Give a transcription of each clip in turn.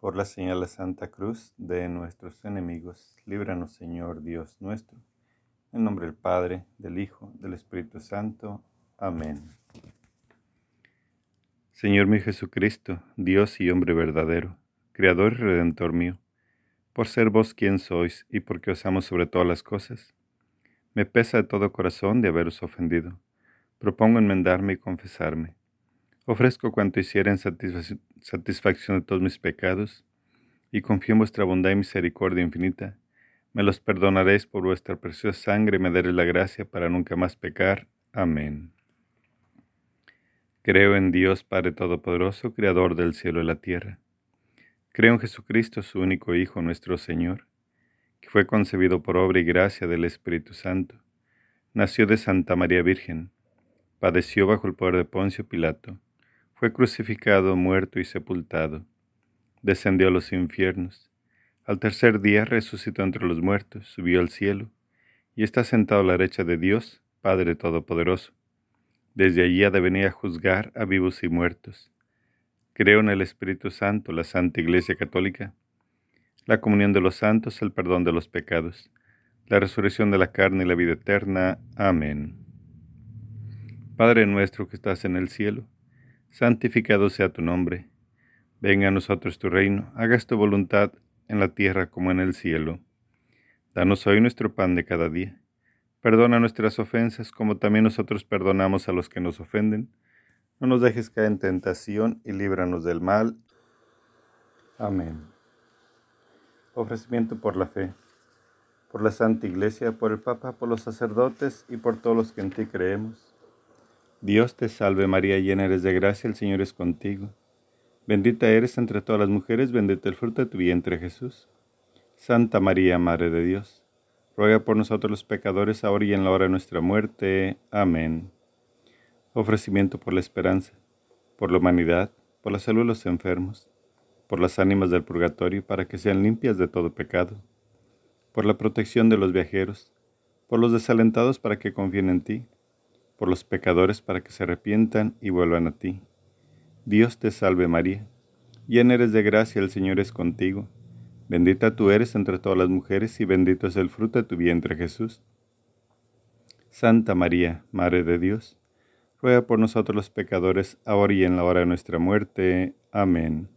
Por la señal de Santa Cruz de nuestros enemigos, líbranos Señor Dios nuestro. En nombre del Padre, del Hijo, del Espíritu Santo. Amén. Señor mi Jesucristo, Dios y hombre verdadero, Creador y Redentor mío, por ser vos quien sois y porque os amo sobre todas las cosas, me pesa de todo corazón de haberos ofendido. Propongo enmendarme y confesarme. Ofrezco cuanto hiciera en satisfacción de todos mis pecados, y confío en vuestra bondad y misericordia infinita. Me los perdonaréis por vuestra preciosa sangre y me daréis la gracia para nunca más pecar. Amén. Creo en Dios Padre Todopoderoso, Creador del cielo y la tierra. Creo en Jesucristo, su único Hijo, nuestro Señor que fue concebido por obra y gracia del Espíritu Santo. Nació de Santa María Virgen, padeció bajo el poder de Poncio Pilato, fue crucificado, muerto y sepultado, descendió a los infiernos, al tercer día resucitó entre los muertos, subió al cielo, y está sentado a la derecha de Dios, Padre Todopoderoso. Desde allí ha de venir a juzgar a vivos y muertos. Creo en el Espíritu Santo, la Santa Iglesia Católica, la comunión de los santos, el perdón de los pecados, la resurrección de la carne y la vida eterna. Amén. Padre nuestro que estás en el cielo, santificado sea tu nombre. Venga a nosotros tu reino, hagas tu voluntad en la tierra como en el cielo. Danos hoy nuestro pan de cada día. Perdona nuestras ofensas como también nosotros perdonamos a los que nos ofenden. No nos dejes caer en tentación y líbranos del mal. Amén ofrecimiento por la fe, por la Santa Iglesia, por el Papa, por los sacerdotes y por todos los que en ti creemos. Dios te salve María, llena eres de gracia, el Señor es contigo. Bendita eres entre todas las mujeres, bendito el fruto de tu vientre Jesús. Santa María, Madre de Dios, ruega por nosotros los pecadores, ahora y en la hora de nuestra muerte. Amén. Ofrecimiento por la esperanza, por la humanidad, por la salud de los enfermos por las ánimas del purgatorio para que sean limpias de todo pecado, por la protección de los viajeros, por los desalentados para que confíen en ti, por los pecadores para que se arrepientan y vuelvan a ti. Dios te salve María, llena eres de gracia, el Señor es contigo, bendita tú eres entre todas las mujeres y bendito es el fruto de tu vientre Jesús. Santa María, Madre de Dios, ruega por nosotros los pecadores, ahora y en la hora de nuestra muerte. Amén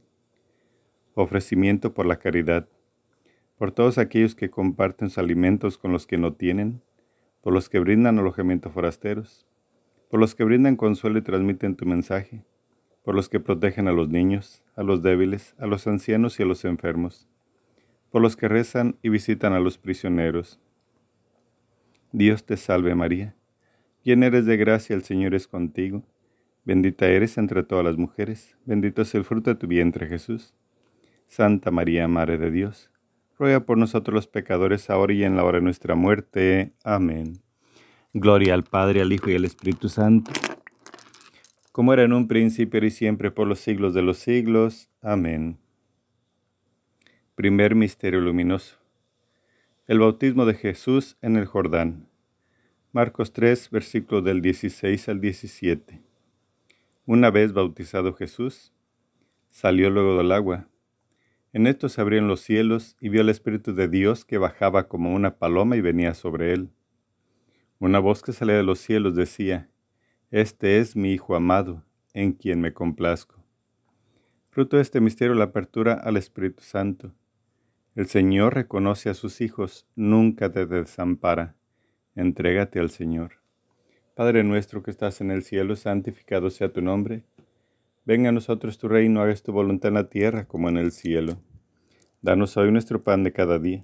ofrecimiento por la caridad, por todos aquellos que comparten sus alimentos con los que no tienen, por los que brindan alojamiento a forasteros, por los que brindan consuelo y transmiten tu mensaje, por los que protegen a los niños, a los débiles, a los ancianos y a los enfermos, por los que rezan y visitan a los prisioneros. Dios te salve María, llena eres de gracia, el Señor es contigo, bendita eres entre todas las mujeres, bendito es el fruto de tu vientre Jesús. Santa María, Madre de Dios, ruega por nosotros los pecadores, ahora y en la hora de nuestra muerte. Amén. Gloria al Padre, al Hijo y al Espíritu Santo, como era en un principio y siempre por los siglos de los siglos. Amén. Primer Misterio Luminoso. El bautismo de Jesús en el Jordán. Marcos 3, versículo del 16 al 17. Una vez bautizado Jesús, salió luego del agua en esto se abrieron los cielos y vio el Espíritu de Dios que bajaba como una paloma y venía sobre él. Una voz que salía de los cielos decía, Este es mi Hijo amado, en quien me complazco. Fruto de este misterio la apertura al Espíritu Santo. El Señor reconoce a sus hijos, nunca te desampara. Entrégate al Señor. Padre nuestro que estás en el cielo, santificado sea tu nombre Venga a nosotros tu reino, hagas tu voluntad en la tierra como en el cielo. Danos hoy nuestro pan de cada día.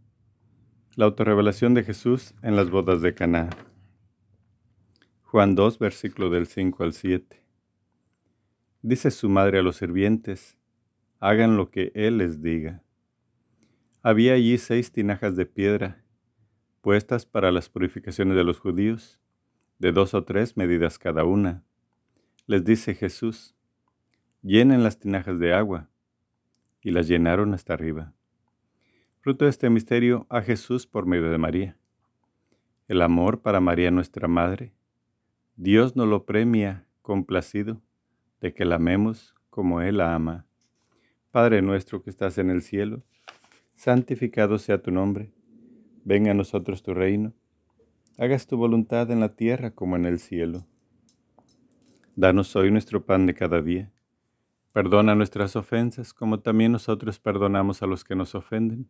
La autorrevelación de Jesús en las bodas de Caná. Juan 2, versículo del 5 al 7. Dice su madre a los sirvientes, hagan lo que Él les diga. Había allí seis tinajas de piedra, puestas para las purificaciones de los judíos, de dos o tres medidas cada una. Les dice Jesús, llenen las tinajas de agua, y las llenaron hasta arriba. Fruto de este misterio a Jesús por medio de María. El amor para María nuestra Madre, Dios nos lo premia complacido de que la amemos como Él la ama. Padre nuestro que estás en el cielo, santificado sea tu nombre, venga a nosotros tu reino, hagas tu voluntad en la tierra como en el cielo. Danos hoy nuestro pan de cada día, perdona nuestras ofensas como también nosotros perdonamos a los que nos ofenden.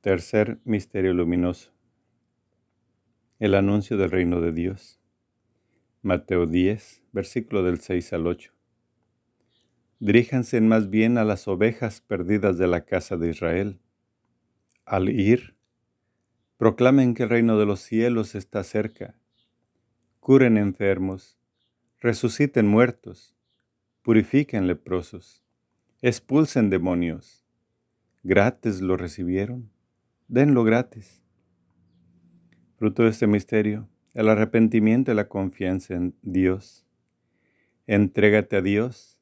Tercer misterio luminoso. El anuncio del reino de Dios. Mateo 10, versículo del 6 al 8. Diríjanse más bien a las ovejas perdidas de la casa de Israel. Al ir, proclamen que el reino de los cielos está cerca. Curen enfermos, resuciten muertos, purifiquen leprosos, expulsen demonios. Gratis lo recibieron denlo gratis. Fruto de este misterio, el arrepentimiento y la confianza en Dios. Entrégate a Dios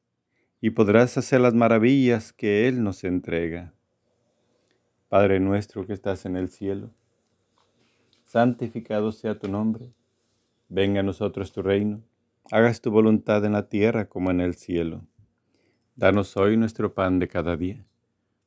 y podrás hacer las maravillas que Él nos entrega. Padre nuestro que estás en el cielo, santificado sea tu nombre. Venga a nosotros tu reino. Hagas tu voluntad en la tierra como en el cielo. Danos hoy nuestro pan de cada día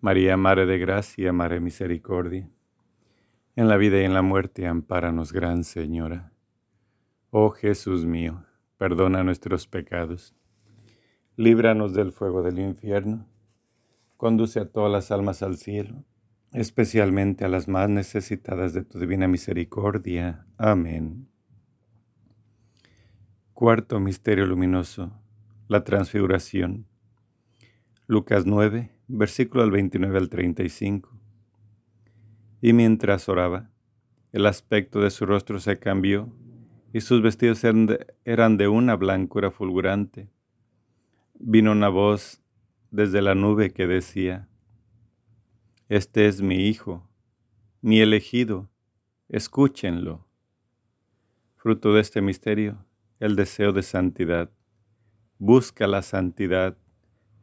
María, Madre de Gracia, Madre Misericordia en la vida y en la muerte, ampáranos, Gran Señora. Oh Jesús mío, perdona nuestros pecados, líbranos del fuego del infierno, conduce a todas las almas al cielo, especialmente a las más necesitadas de tu divina misericordia. Amén. Cuarto Misterio Luminoso, la Transfiguración. Lucas 9, versículo al 29 al 35. Y mientras oraba, el aspecto de su rostro se cambió y sus vestidos eran de, una blancura fulgurante. Vino una voz desde la nube que decía, Este es mi Hijo, mi elegido, escúchenlo. Fruto de este misterio, el deseo de santidad. Busca la santidad,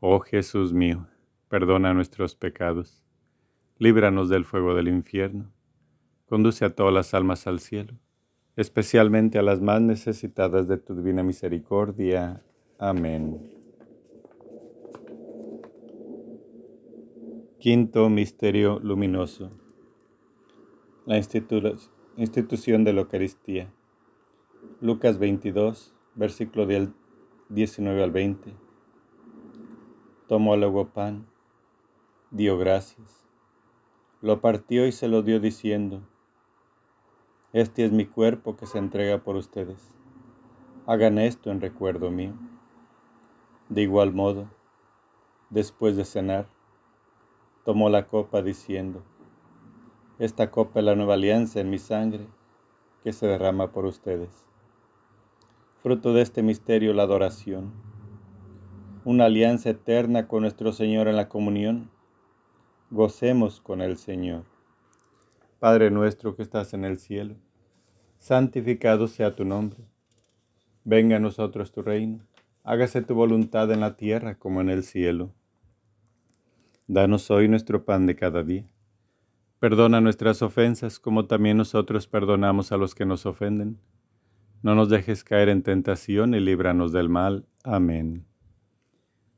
Oh Jesús mío, perdona nuestros pecados, líbranos del fuego del infierno, conduce a todas las almas al cielo, especialmente a las más necesitadas de tu divina misericordia. Amén. Quinto Misterio Luminoso. La institución de la Eucaristía. Lucas 22, versículo del 19 al 20 tomó luego pan, dio gracias, lo partió y se lo dio diciendo, Este es mi cuerpo que se entrega por ustedes. Hagan esto en recuerdo mío. De igual modo, después de cenar, tomó la copa diciendo, Esta copa es la nueva alianza en mi sangre que se derrama por ustedes. Fruto de este misterio, la adoración una alianza eterna con nuestro Señor en la comunión. Gocemos con el Señor. Padre nuestro que estás en el cielo, santificado sea tu nombre. Venga a nosotros tu reino. Hágase tu voluntad en la tierra como en el cielo. Danos hoy nuestro pan de cada día. Perdona nuestras ofensas como también nosotros perdonamos a los que nos ofenden. No nos dejes caer en tentación y líbranos del mal. Amén.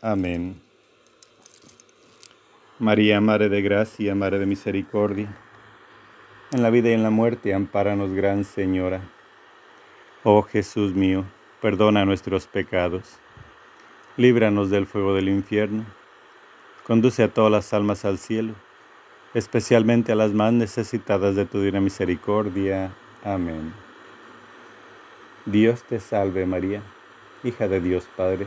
Amén. María, Madre de Gracia, Madre de Misericordia, en la vida y en la muerte, ampáranos, Gran Señora. Oh Jesús mío, perdona nuestros pecados, líbranos del fuego del infierno Conduce a todas las almas al cielo, especialmente a las más necesitadas de tu divina misericordia. Amén. Dios te salve María, hija de Dios Padre.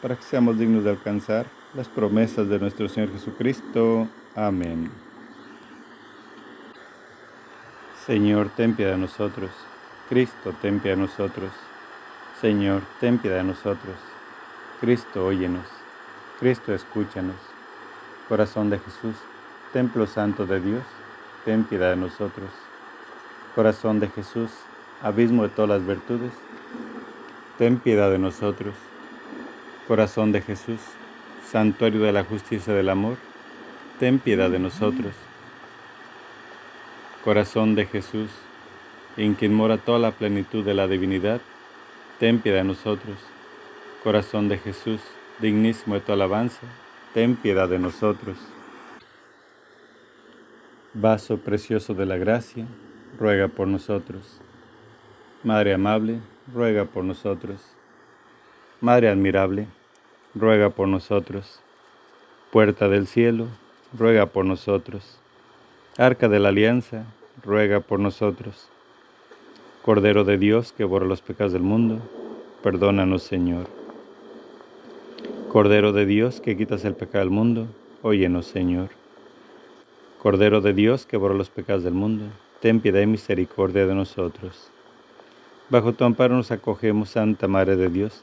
para que seamos dignos de alcanzar las promesas de nuestro Señor Jesucristo. Amén. Señor, ten piedad de nosotros. Cristo, ten piedad de nosotros. Señor, ten piedad de nosotros. Cristo, óyenos. Cristo, escúchanos. Corazón de Jesús, Templo Santo de Dios, ten piedad de nosotros. Corazón de Jesús, abismo de todas las virtudes, ten piedad de nosotros. Corazón de Jesús, santuario de la justicia del amor, ten piedad de nosotros. Corazón de Jesús, en quien mora toda la plenitud de la divinidad, ten piedad de nosotros. Corazón de Jesús, dignísimo de tu alabanza, ten piedad de nosotros. Vaso precioso de la gracia, ruega por nosotros. Madre amable, ruega por nosotros. Madre admirable, ruega por nosotros. Puerta del cielo, ruega por nosotros. Arca de la alianza, ruega por nosotros. Cordero de Dios que borra los pecados del mundo, perdónanos Señor. Cordero de Dios que quitas el pecado del mundo, óyenos Señor. Cordero de Dios que borra los pecados del mundo, ten piedad y misericordia de nosotros. Bajo tu amparo nos acogemos, Santa Madre de Dios.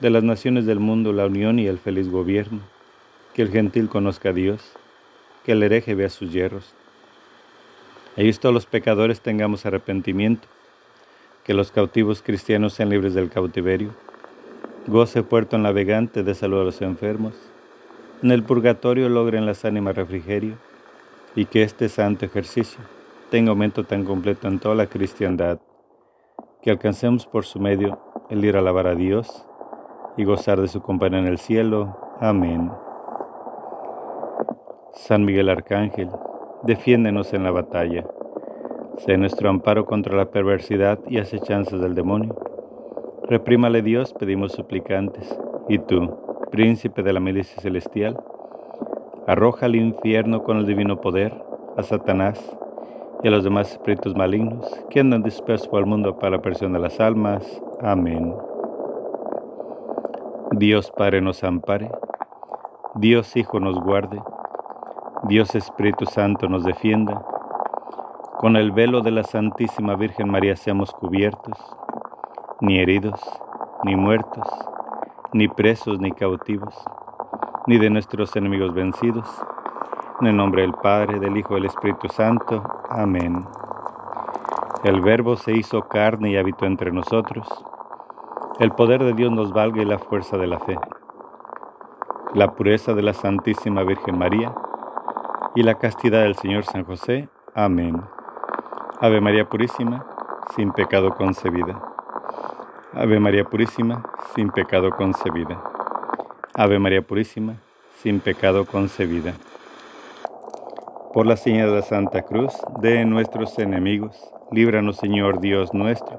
de las naciones del mundo la unión y el feliz gobierno, que el gentil conozca a Dios, que el hereje vea sus hierros. Y todos los pecadores tengamos arrepentimiento, que los cautivos cristianos sean libres del cautiverio, goce puerto navegante de salud a los enfermos, en el purgatorio logren las ánimas refrigerio, y que este santo ejercicio tenga aumento tan completo en toda la cristiandad. Que alcancemos por su medio el ir a alabar a Dios y gozar de su compañía en el cielo. Amén. San Miguel Arcángel, defiéndenos en la batalla. Sé nuestro amparo contra la perversidad y acechanzas del demonio. Reprímale Dios, pedimos suplicantes. Y tú, príncipe de la milicia celestial, arroja al infierno con el divino poder a Satanás y a los demás espíritus malignos que andan dispersos por el mundo para la perdición de las almas. Amén. Dios Padre nos ampare, Dios Hijo nos guarde, Dios Espíritu Santo nos defienda. Con el velo de la Santísima Virgen María seamos cubiertos, ni heridos, ni muertos, ni presos, ni cautivos, ni de nuestros enemigos vencidos en el nombre del Padre, del Hijo y del Espíritu Santo. Amén. El Verbo se hizo carne y habitó entre nosotros. El poder de Dios nos valga y la fuerza de la fe. La pureza de la Santísima Virgen María y la castidad del Señor San José. Amén. Ave María Purísima, sin pecado concebida. Ave María Purísima, sin pecado concebida. Ave María Purísima, sin pecado concebida por la señal de la Santa Cruz de nuestros enemigos. Líbranos, Señor Dios nuestro,